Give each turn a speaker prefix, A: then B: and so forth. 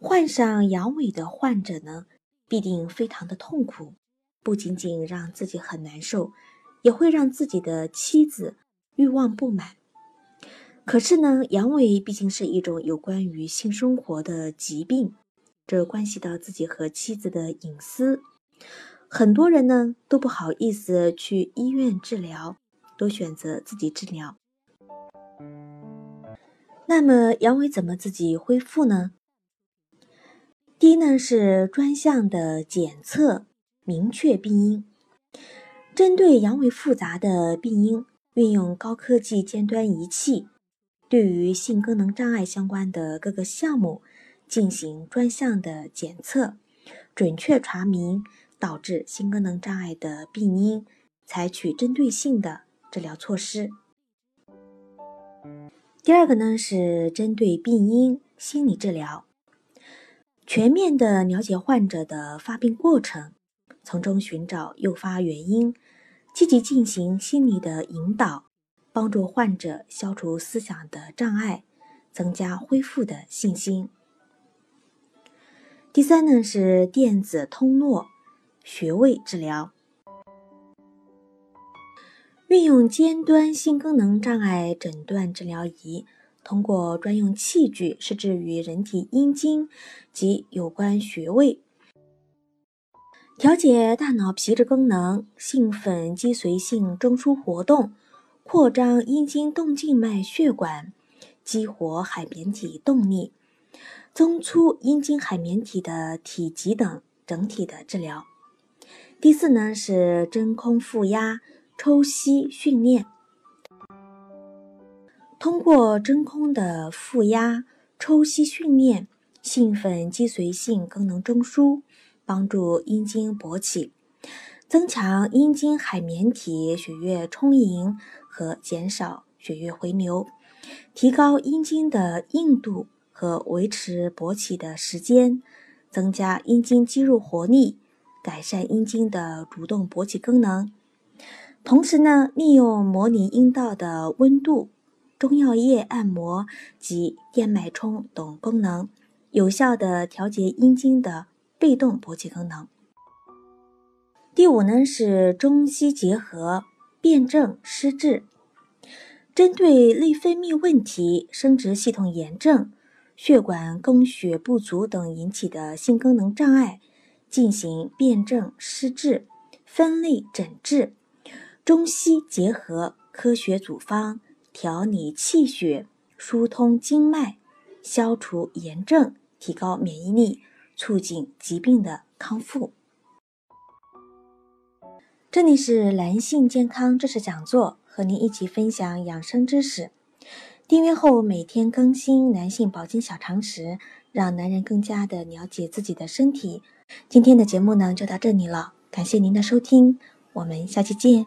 A: 患上阳痿的患者呢，必定非常的痛苦，不仅仅让自己很难受，也会让自己的妻子欲望不满。可是呢，阳痿毕竟是一种有关于性生活的疾病，这关系到自己和妻子的隐私，很多人呢都不好意思去医院治疗，都选择自己治疗。那么，阳痿怎么自己恢复呢？第一呢是专项的检测，明确病因。针对阳痿复杂的病因，运用高科技尖端仪器，对于性功能障碍相关的各个项目进行专项的检测，准确查明导致性功能障碍的病因，采取针对性的治疗措施。第二个呢是针对病因心理治疗。全面的了解患者的发病过程，从中寻找诱发原因，积极进行心理的引导，帮助患者消除思想的障碍，增加恢复的信心。第三呢是电子通络穴位治疗，运用尖端性功能障碍诊断治疗仪。通过专用器具施治于人体阴茎及有关穴位，调节大脑皮质功能，兴奋肌髓性中枢活动，扩张阴茎动静脉血管，激活海绵体动力，增粗阴茎海绵体的体积等整体的治疗。第四呢是真空负压抽吸训练。通过真空的负压抽吸训练，兴奋肌髓性功能中枢，帮助阴茎勃起，增强阴茎海绵体血液充盈和减少血液回流，提高阴茎的硬度和维持勃起的时间，增加阴茎肌肉活力，改善阴茎的主动勃起功能。同时呢，利用模拟阴道的温度。中药液按摩及电脉冲等功能，有效的调节阴茎的被动勃起功能。第五呢是中西结合，辩证施治，针对内分泌问题、生殖系统炎症、血管供血不足等引起的性功能障碍，进行辩证施治、分类诊治，中西结合科学组方。调理气血，疏通经脉，消除炎症，提高免疫力，促进疾病的康复。这里是男性健康知识讲座，和您一起分享养生知识。订阅后每天更新男性保健小常识，让男人更加的了解自己的身体。今天的节目呢就到这里了，感谢您的收听，我们下期见。